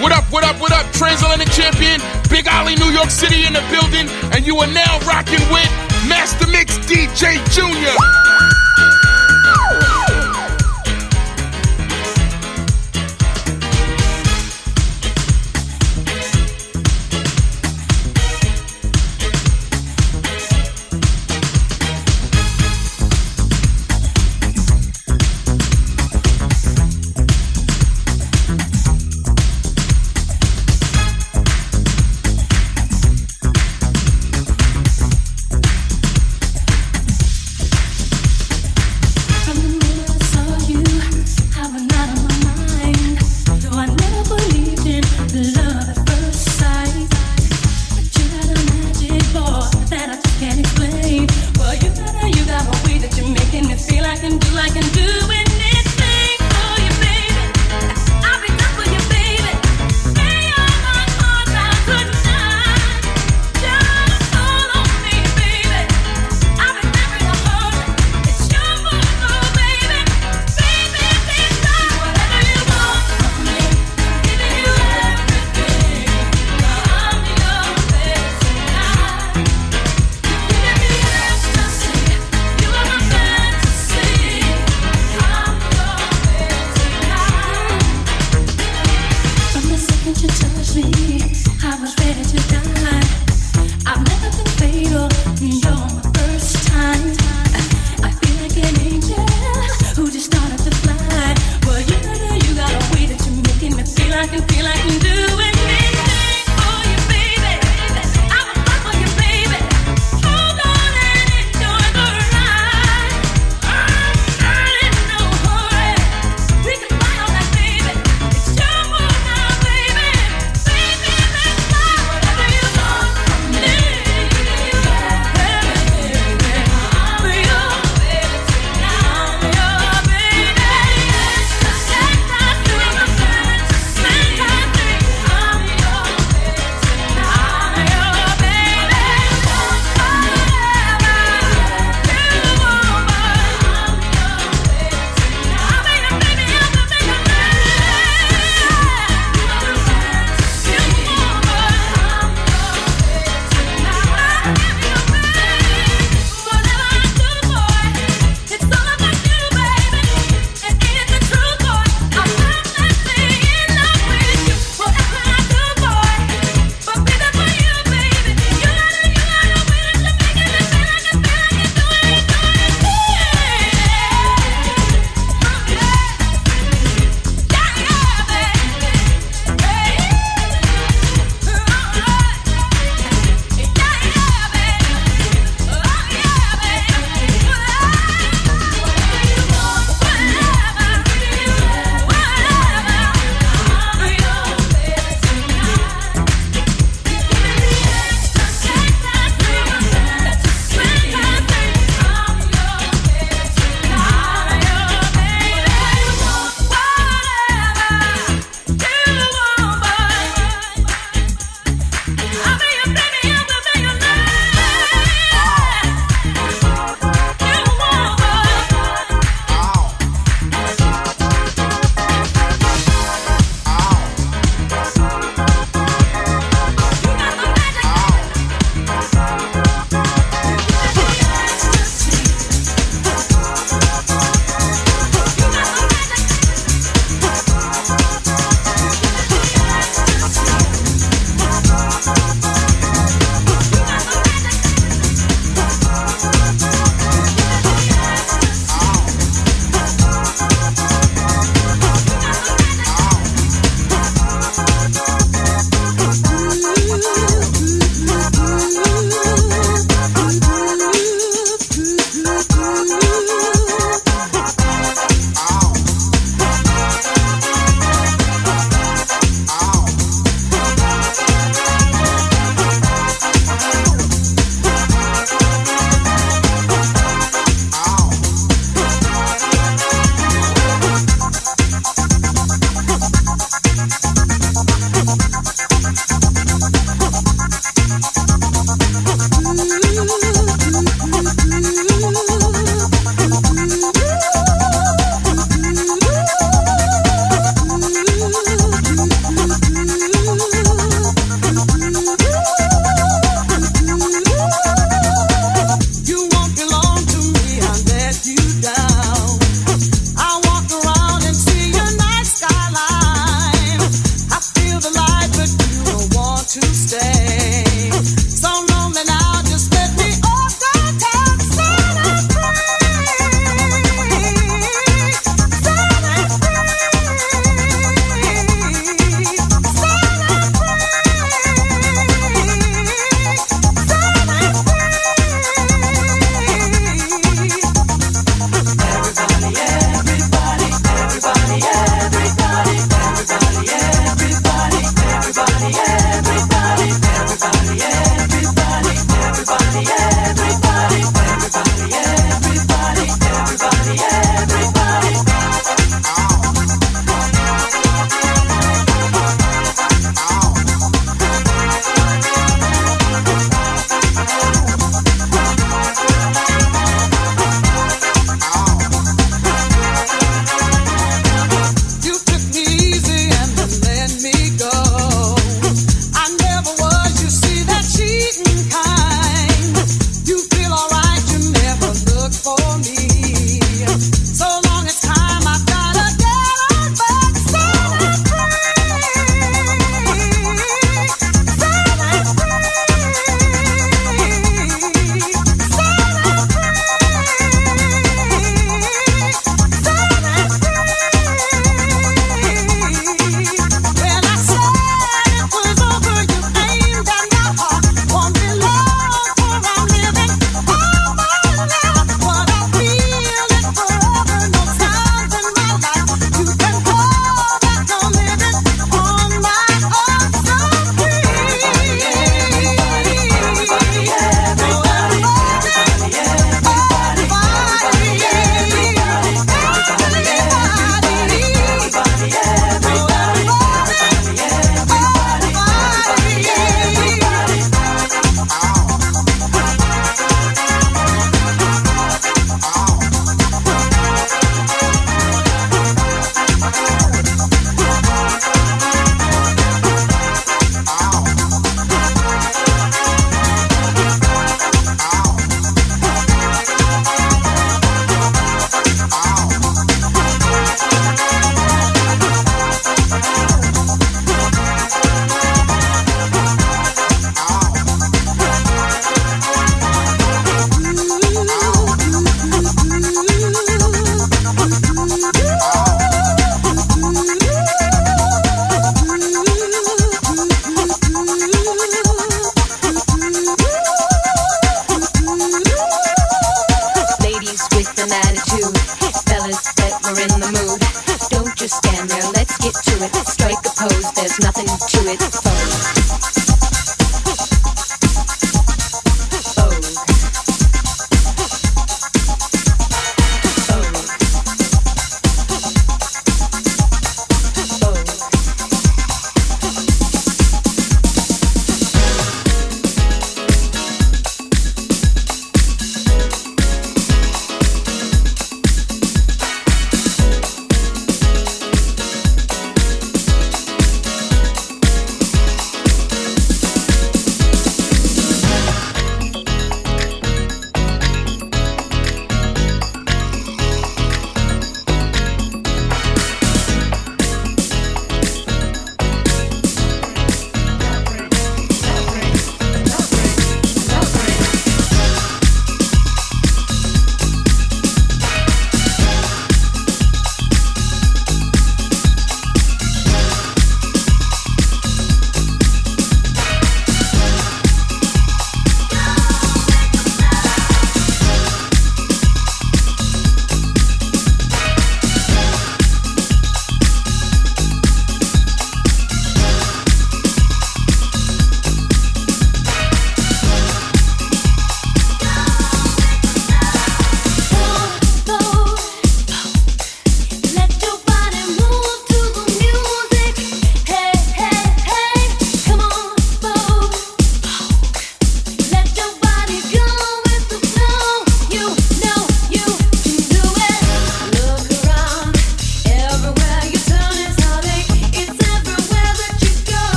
What up, what up, what up? Transatlantic champion, Big Ollie, New York City in the building, and you are now rocking with Master Mix DJ Junior.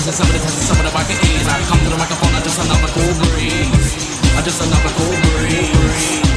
Some of some of the ease I come to the microphone, I just another cool breeze. I just another cool breeze.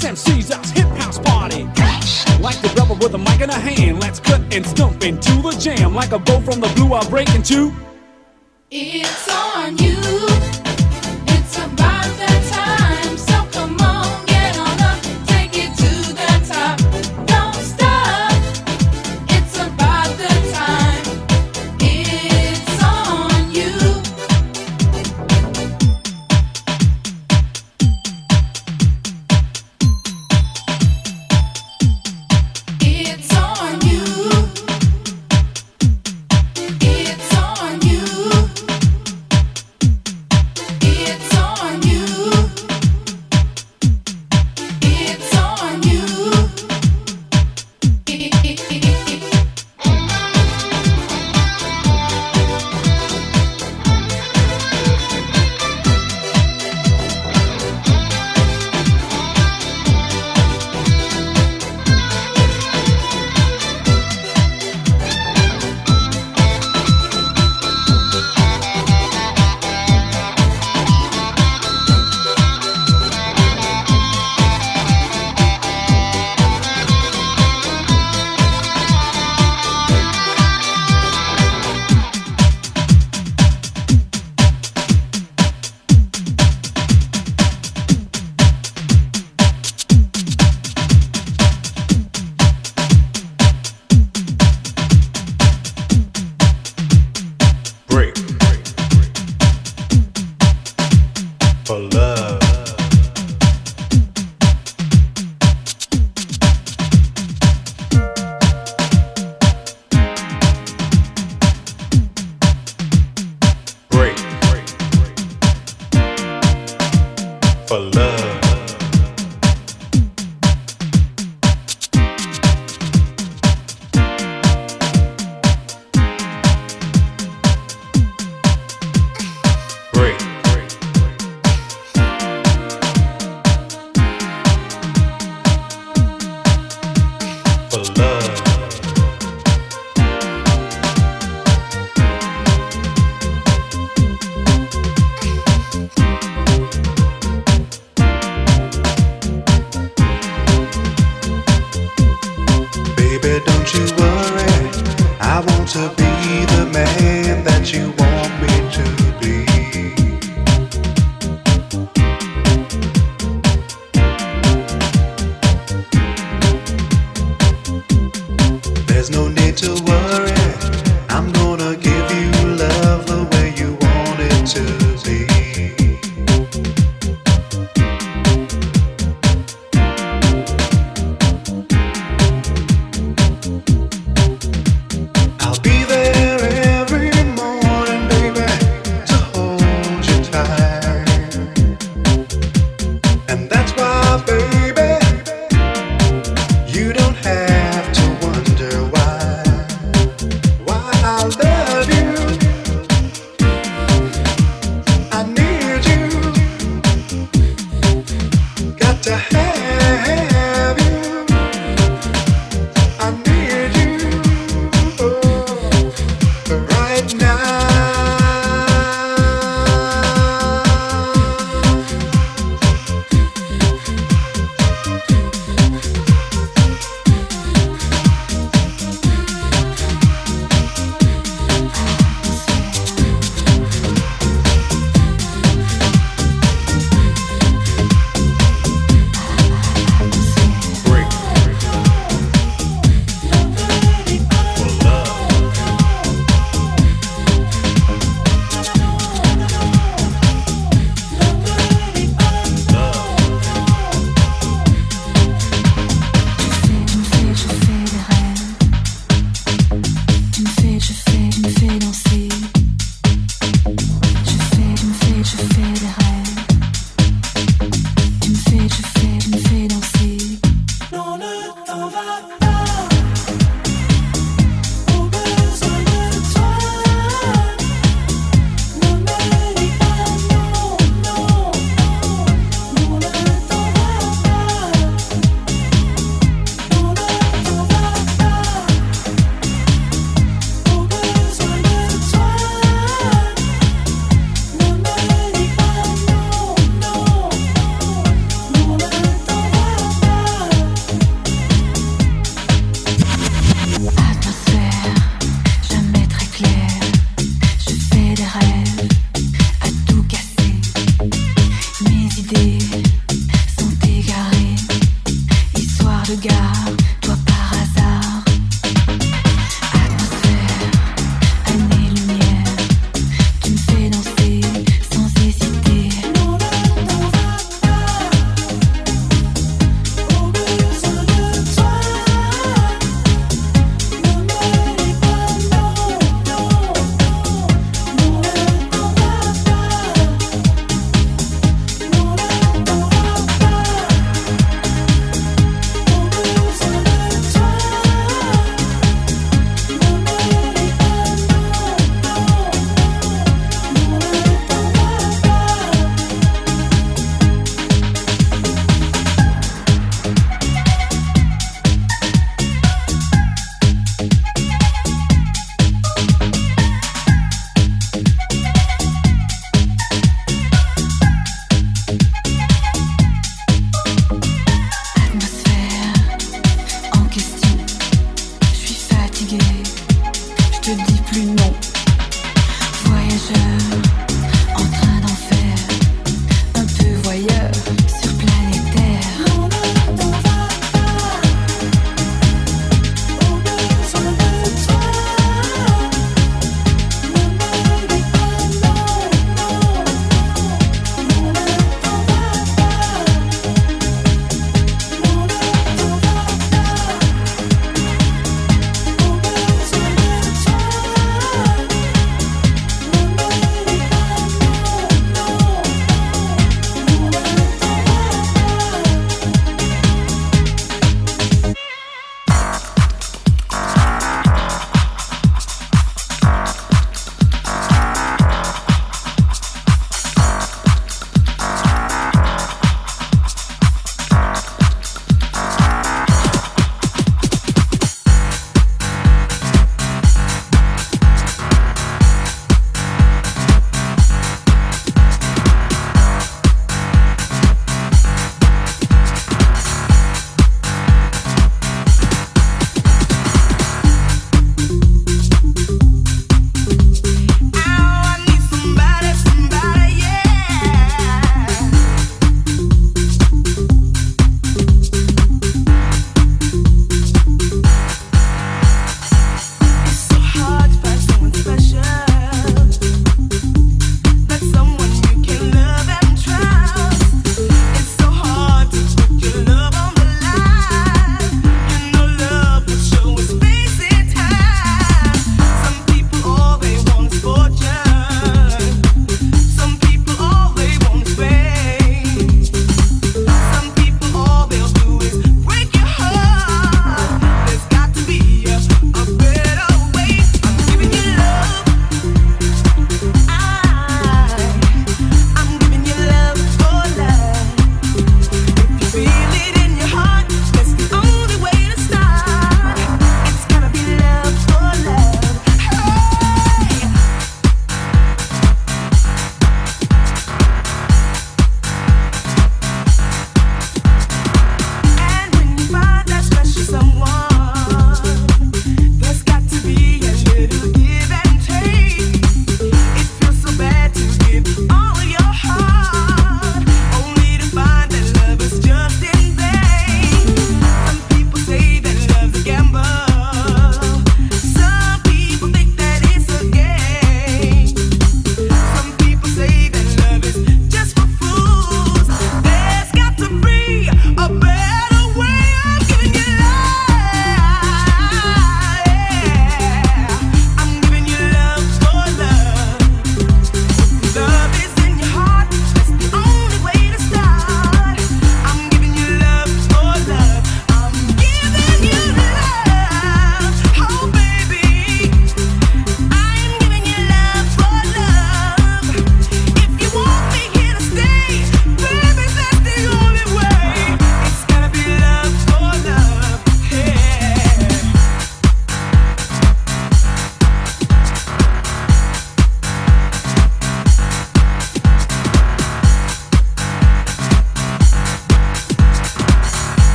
This MC's us hip house party. Like the rebel with a mic in a hand, let's cut and stump into the jam. Like a bow from the blue, I'll break into. It's on you.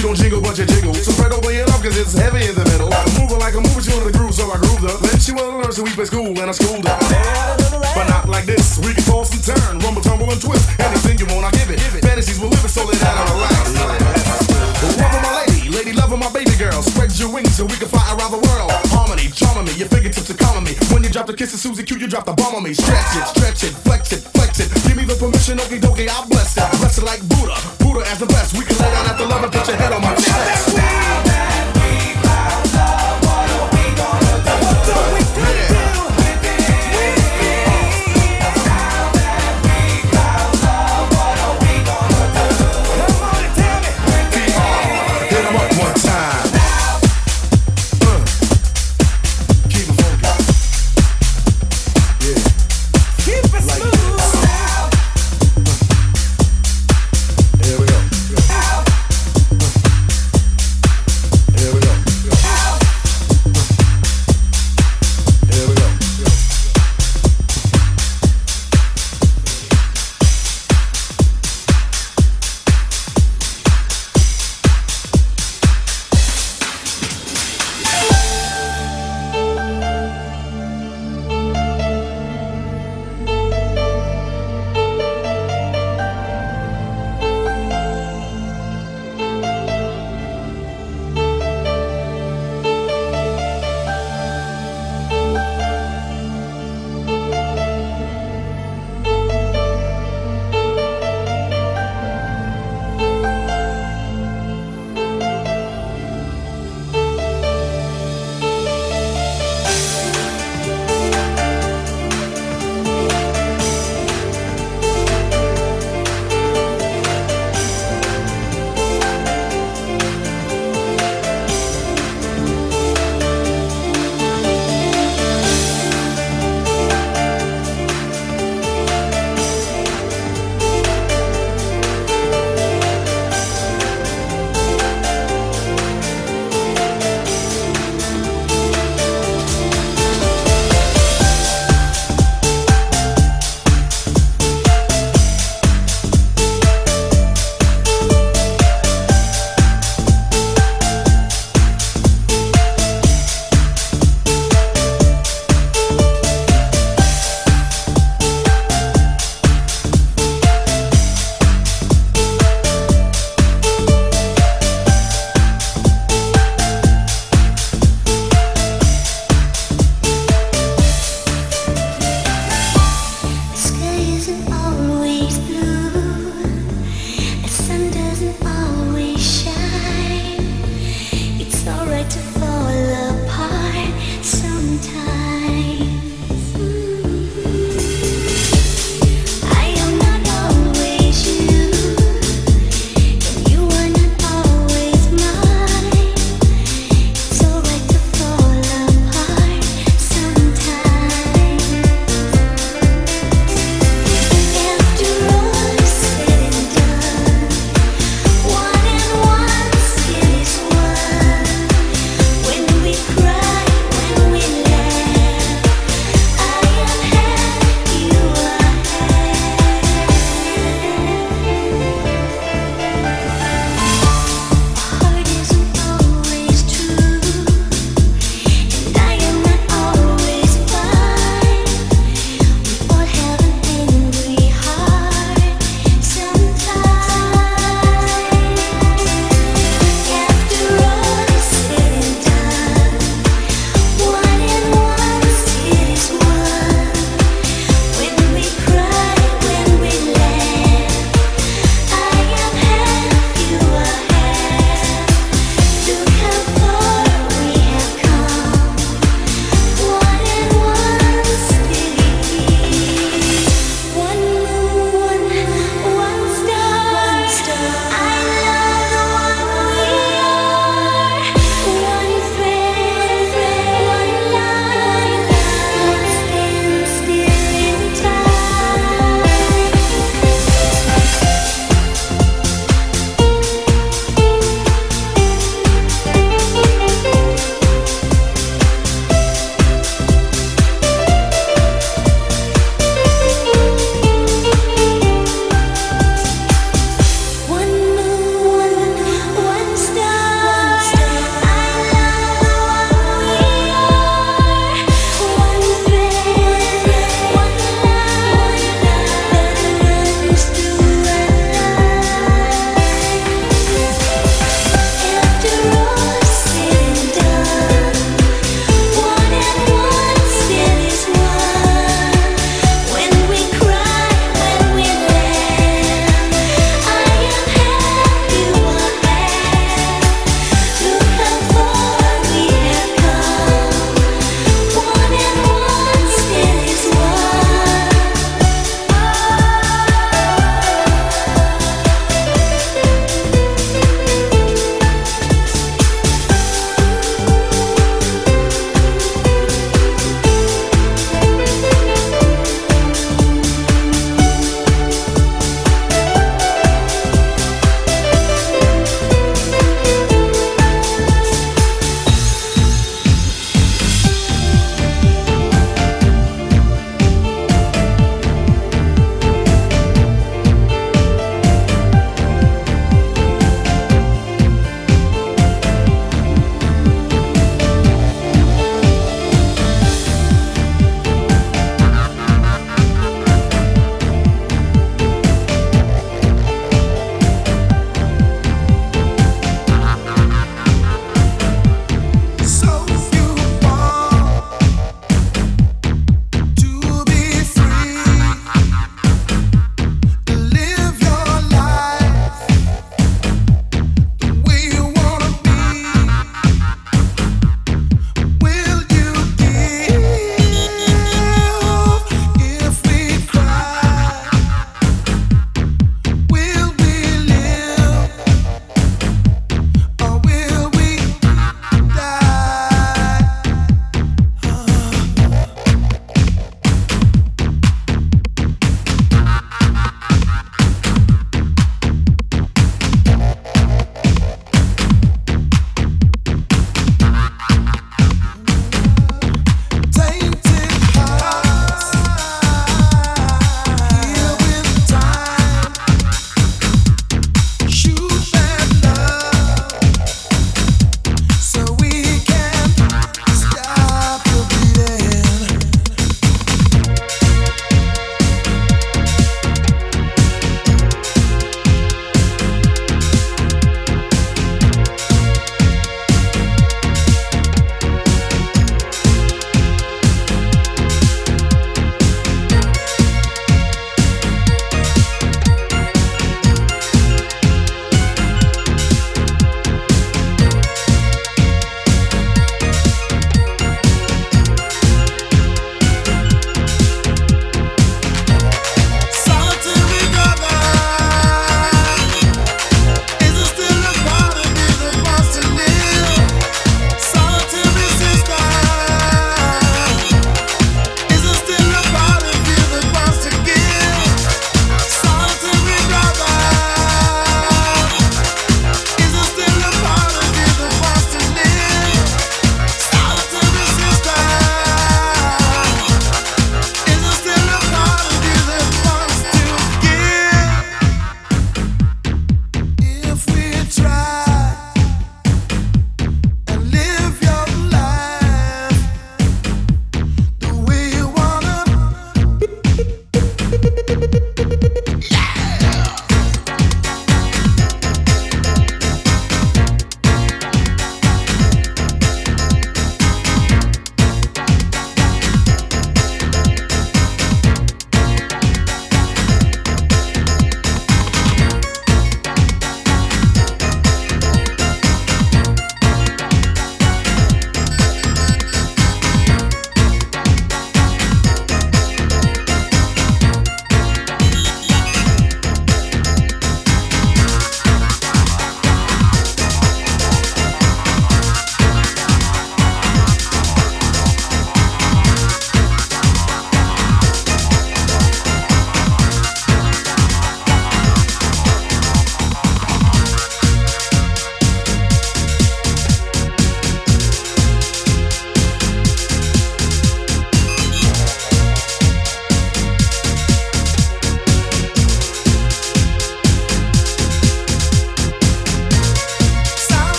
You don't jingle, but you jiggle. So spread over your love, cause it's heavy in the middle. I'm Moving like a movie, she wanted the groove, so I grooved her. Then she wanted to learn, so we play school, and I schooled her. But not like this, we can toss and turn, rumble, tumble, and twist. Anything you want, I give it. Fantasies will live it, so lay down and relax. Loving my lady, lady loving my baby girl. Spread your wings so we can fly around the world. Harmony, charming me, your fingertips are calming me. When you drop the kiss of Susie Q, you drop the bomb on me. Stretch it, stretch it, flex it, flex it. Give me the permission, okie dokie, I bless it. Bless it like Buddha, Buddha as the best. We can lay down at the love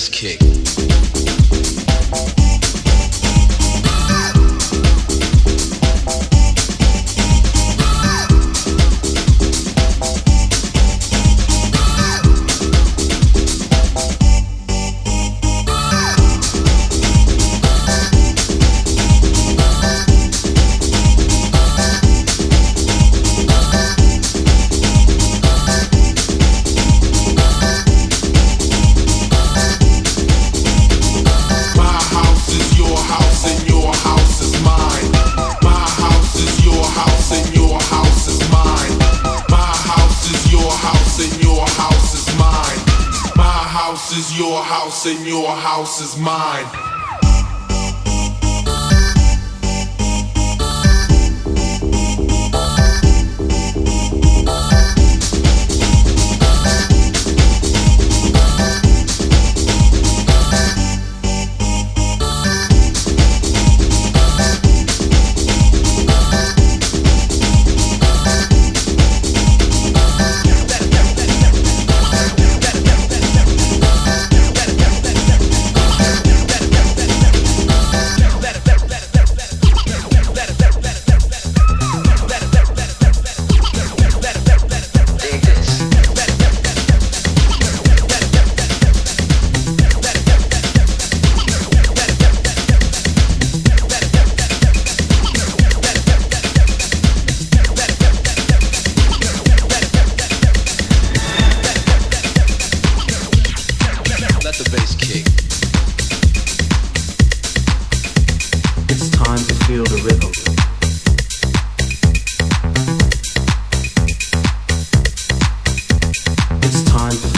bass kick.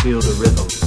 Feel the rhythm.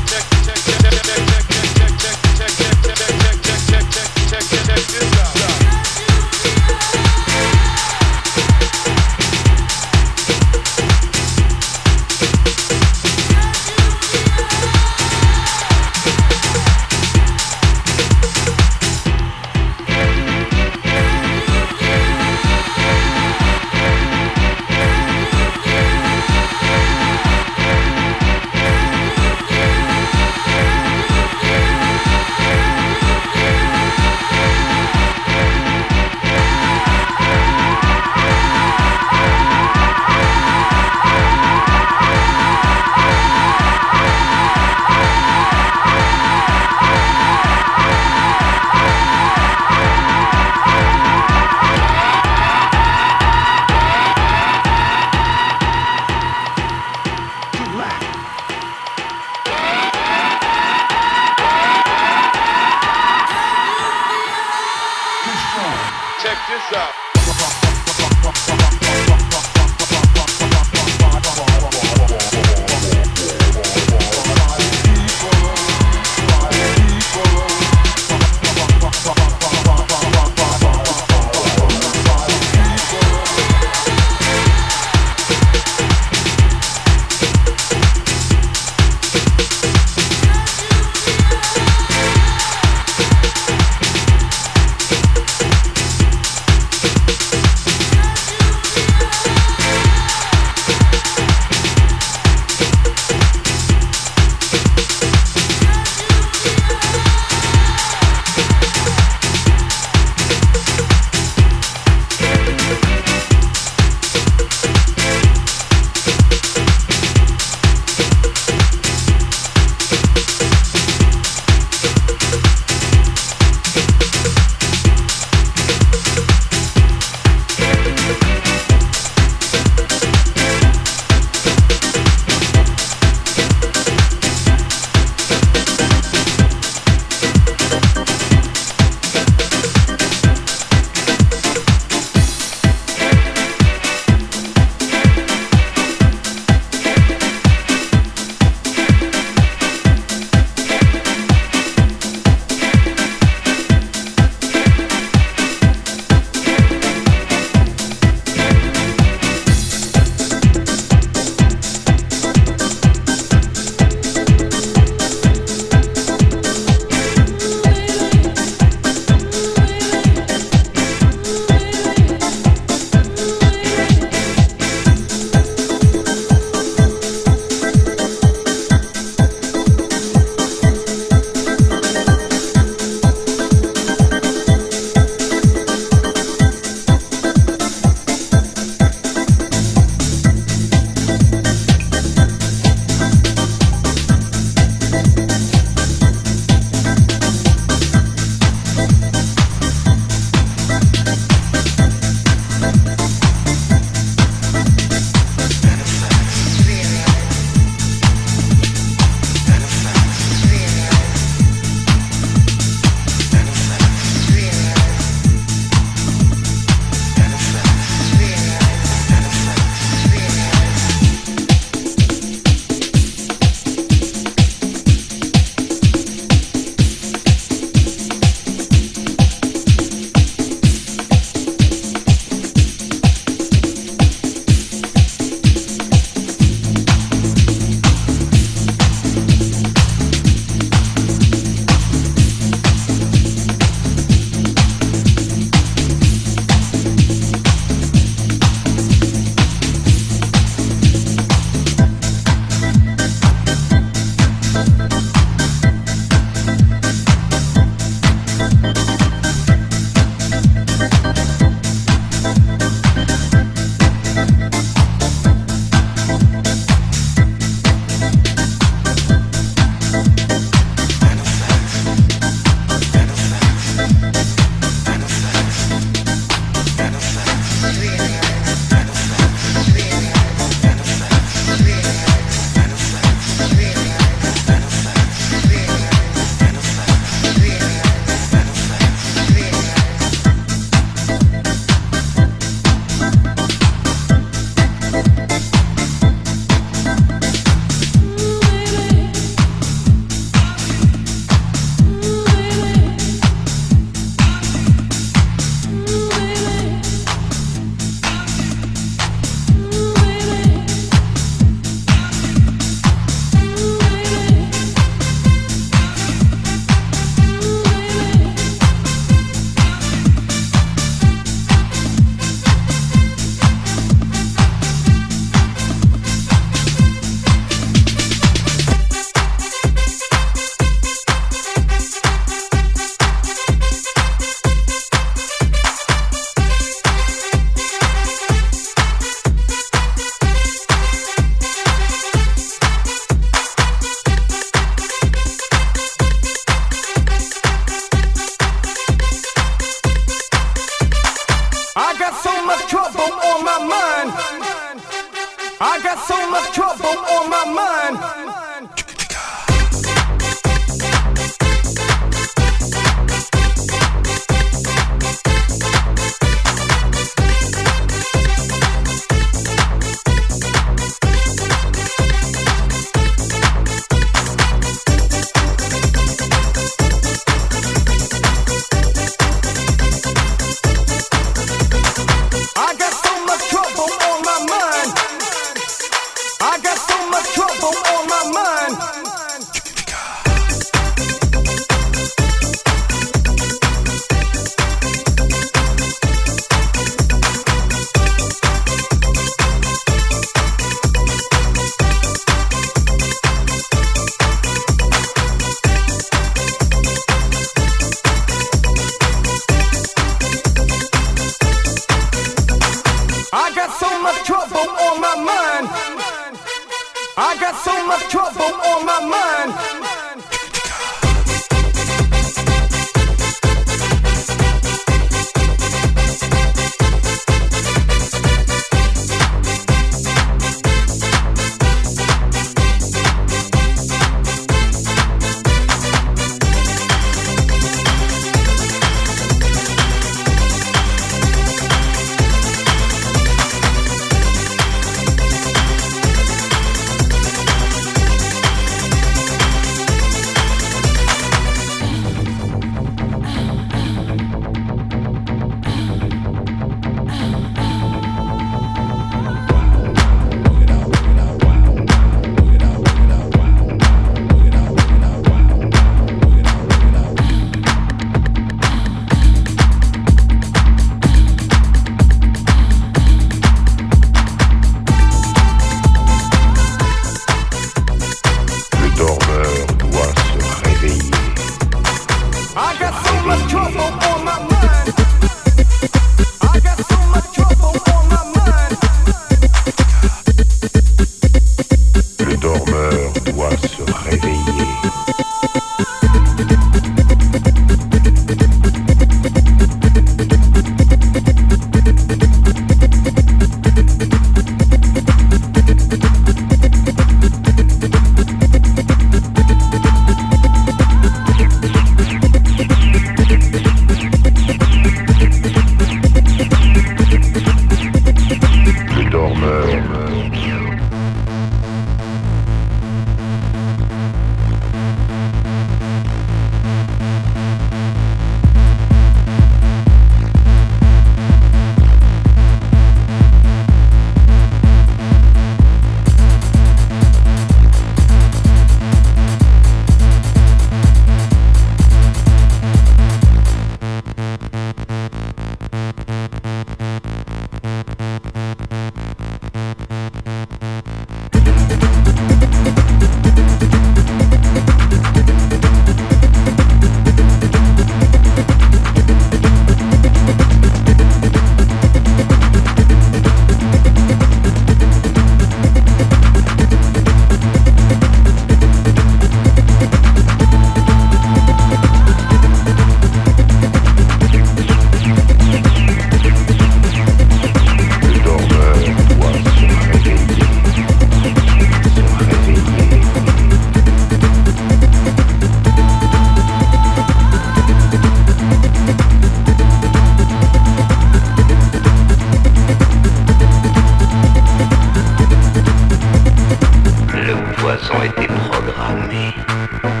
Bye.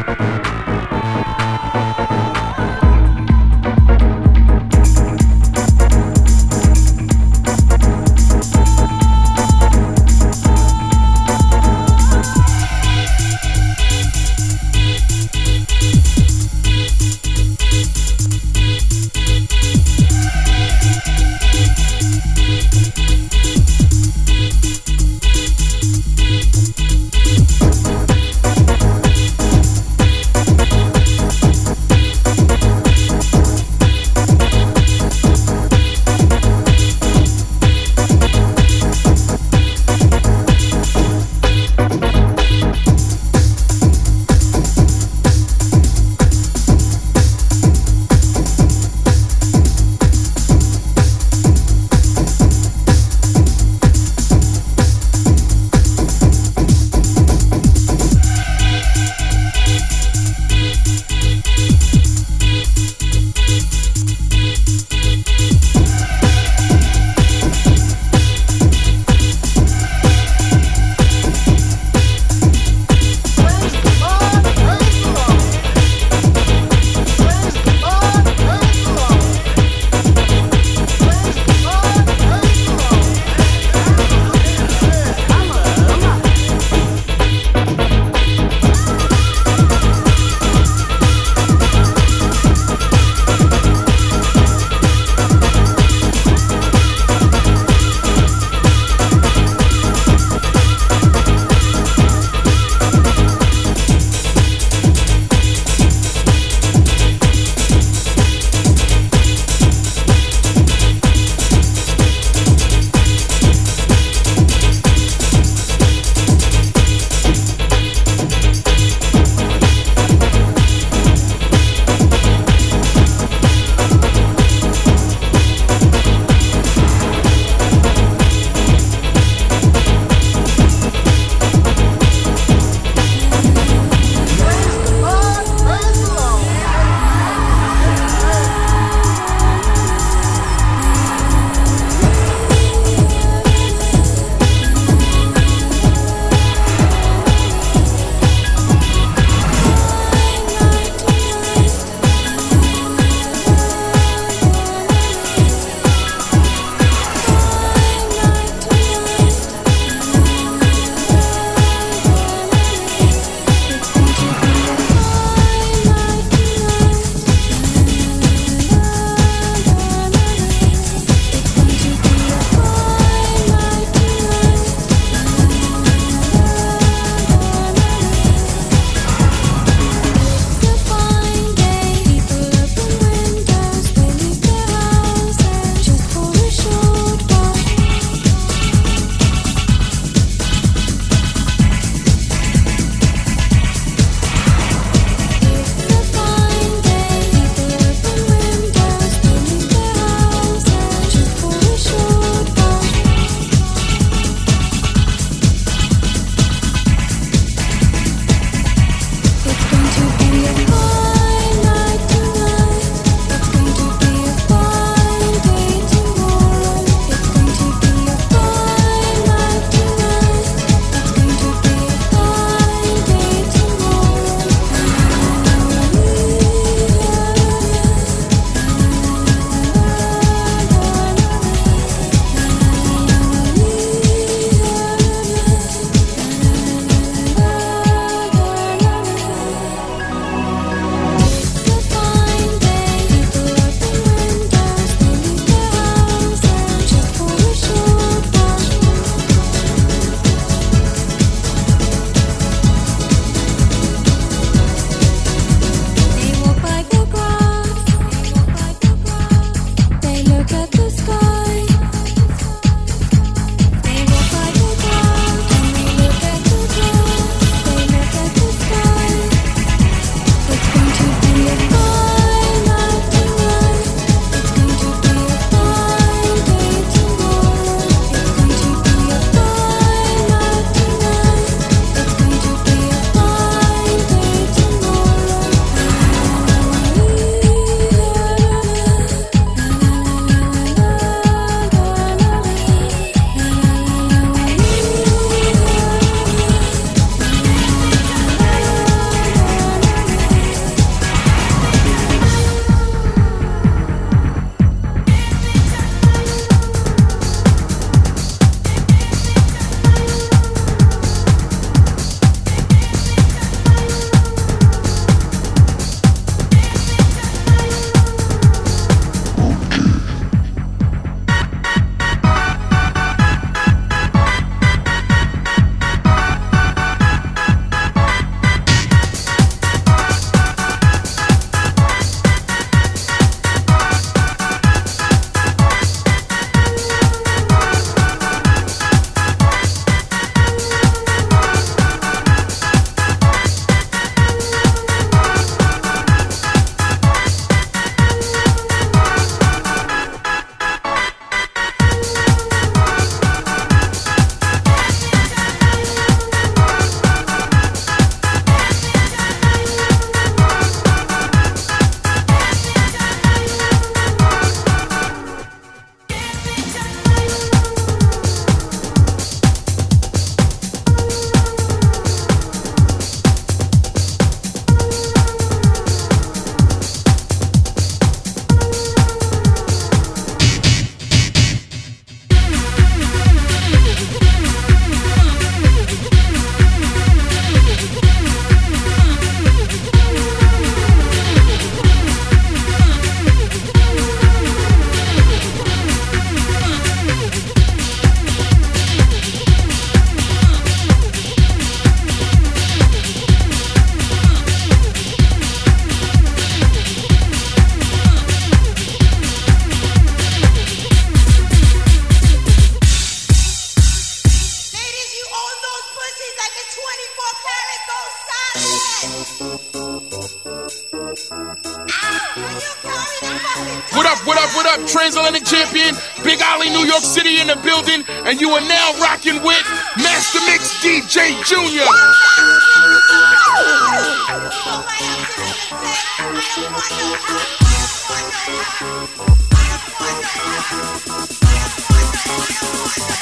And you are now rocking with Master Mix DJ Junior.